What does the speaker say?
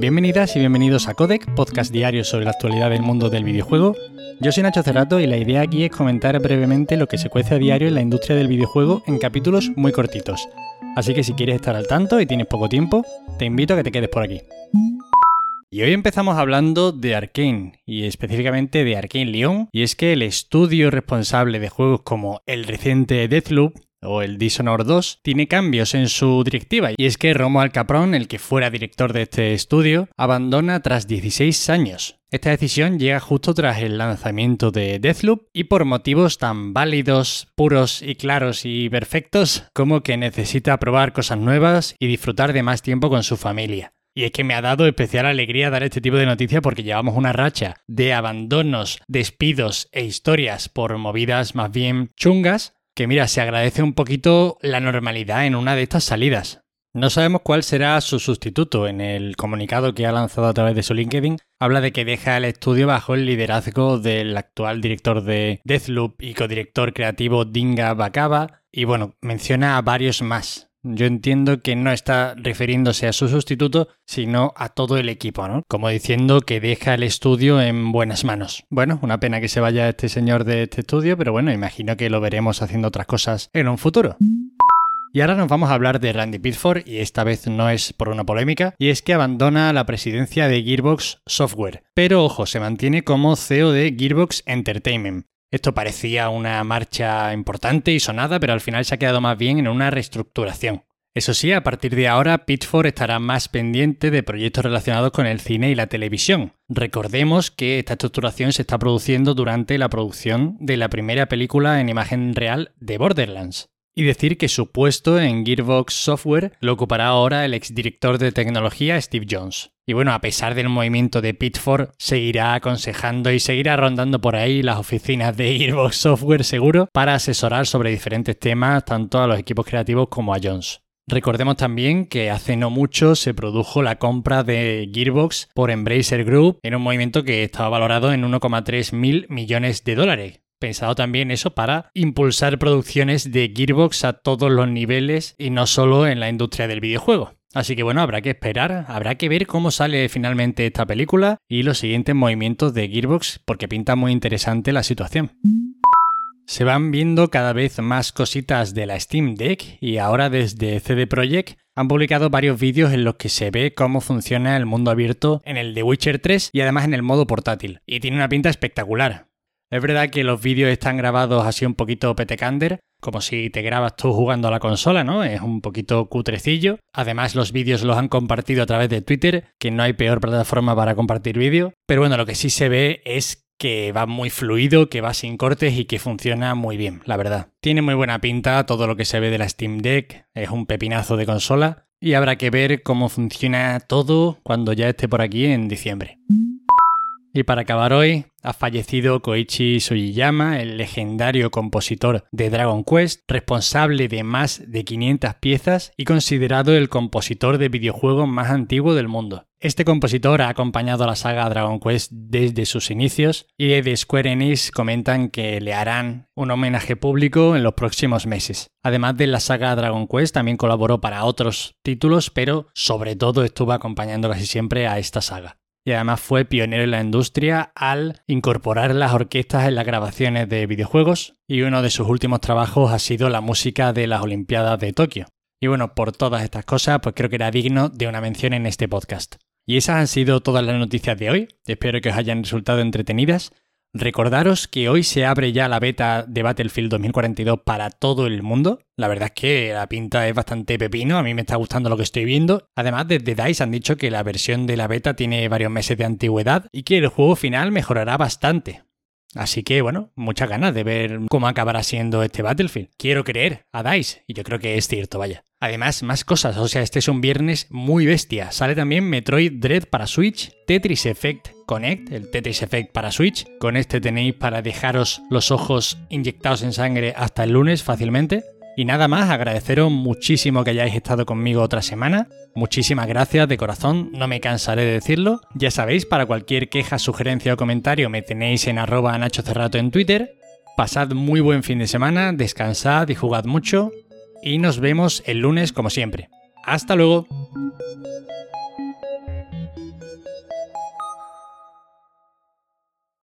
Bienvenidas y bienvenidos a Codec, podcast diario sobre la actualidad del mundo del videojuego. Yo soy Nacho Cerrato y la idea aquí es comentar brevemente lo que se cuece a diario en la industria del videojuego en capítulos muy cortitos. Así que si quieres estar al tanto y tienes poco tiempo, te invito a que te quedes por aquí. Y hoy empezamos hablando de Arkane, y específicamente de Arkane Lyon, y es que el estudio responsable de juegos como el reciente Deathloop o el Dishonored 2, tiene cambios en su directiva. Y es que Romo Alcaprón, el que fuera director de este estudio, abandona tras 16 años. Esta decisión llega justo tras el lanzamiento de Deathloop y por motivos tan válidos, puros y claros y perfectos como que necesita probar cosas nuevas y disfrutar de más tiempo con su familia. Y es que me ha dado especial alegría dar este tipo de noticias porque llevamos una racha de abandonos, despidos e historias por movidas más bien chungas, que mira, se agradece un poquito la normalidad en una de estas salidas. No sabemos cuál será su sustituto. En el comunicado que ha lanzado a través de su LinkedIn, habla de que deja el estudio bajo el liderazgo del actual director de Deathloop y codirector creativo Dinga Bakaba, y bueno, menciona a varios más. Yo entiendo que no está refiriéndose a su sustituto, sino a todo el equipo, ¿no? Como diciendo que deja el estudio en buenas manos. Bueno, una pena que se vaya este señor de este estudio, pero bueno, imagino que lo veremos haciendo otras cosas en un futuro. Y ahora nos vamos a hablar de Randy Pitford, y esta vez no es por una polémica, y es que abandona la presidencia de Gearbox Software. Pero ojo, se mantiene como CEO de Gearbox Entertainment. Esto parecía una marcha importante y sonada, pero al final se ha quedado más bien en una reestructuración. Eso sí, a partir de ahora, Pitford estará más pendiente de proyectos relacionados con el cine y la televisión. Recordemos que esta estructuración se está produciendo durante la producción de la primera película en imagen real de Borderlands. Y decir que su puesto en Gearbox Software lo ocupará ahora el exdirector de tecnología Steve Jones. Y bueno, a pesar del movimiento de Pitford, seguirá aconsejando y seguirá rondando por ahí las oficinas de Gearbox Software seguro para asesorar sobre diferentes temas tanto a los equipos creativos como a Jones. Recordemos también que hace no mucho se produjo la compra de Gearbox por Embracer Group en un movimiento que estaba valorado en 1,3 mil millones de dólares. Pensado también eso para impulsar producciones de Gearbox a todos los niveles y no solo en la industria del videojuego. Así que bueno, habrá que esperar, habrá que ver cómo sale finalmente esta película y los siguientes movimientos de Gearbox porque pinta muy interesante la situación. Se van viendo cada vez más cositas de la Steam Deck y ahora desde CD Projekt han publicado varios vídeos en los que se ve cómo funciona el mundo abierto en el The Witcher 3 y además en el modo portátil. Y tiene una pinta espectacular. Es verdad que los vídeos están grabados así un poquito petecander, como si te grabas tú jugando a la consola, ¿no? Es un poquito cutrecillo. Además, los vídeos los han compartido a través de Twitter, que no hay peor plataforma para compartir vídeo. Pero bueno, lo que sí se ve es que va muy fluido, que va sin cortes y que funciona muy bien, la verdad. Tiene muy buena pinta todo lo que se ve de la Steam Deck, es un pepinazo de consola y habrá que ver cómo funciona todo cuando ya esté por aquí en diciembre. Y para acabar hoy, ha fallecido Koichi Sugiyama, el legendario compositor de Dragon Quest, responsable de más de 500 piezas y considerado el compositor de videojuegos más antiguo del mundo. Este compositor ha acompañado a la saga Dragon Quest desde sus inicios y de Square Enix comentan que le harán un homenaje público en los próximos meses. Además de la saga Dragon Quest, también colaboró para otros títulos, pero sobre todo estuvo acompañando casi siempre a esta saga y además fue pionero en la industria al incorporar las orquestas en las grabaciones de videojuegos y uno de sus últimos trabajos ha sido la música de las Olimpiadas de Tokio. Y bueno, por todas estas cosas, pues creo que era digno de una mención en este podcast. Y esas han sido todas las noticias de hoy. Espero que os hayan resultado entretenidas. Recordaros que hoy se abre ya la beta de Battlefield 2042 para todo el mundo. La verdad es que la pinta es bastante pepino, a mí me está gustando lo que estoy viendo. Además, desde DICE han dicho que la versión de la beta tiene varios meses de antigüedad y que el juego final mejorará bastante. Así que bueno, muchas ganas de ver cómo acabará siendo este Battlefield. Quiero creer a DICE, y yo creo que es cierto, vaya. Además, más cosas, o sea, este es un viernes muy bestia. Sale también Metroid Dread para Switch, Tetris Effect Connect, el Tetris Effect para Switch. Con este tenéis para dejaros los ojos inyectados en sangre hasta el lunes fácilmente. Y nada más, agradeceros muchísimo que hayáis estado conmigo otra semana. Muchísimas gracias de corazón, no me cansaré de decirlo. Ya sabéis, para cualquier queja, sugerencia o comentario me tenéis en arroba Nacho Cerrato en Twitter. Pasad muy buen fin de semana, descansad y jugad mucho. Y nos vemos el lunes como siempre. Hasta luego.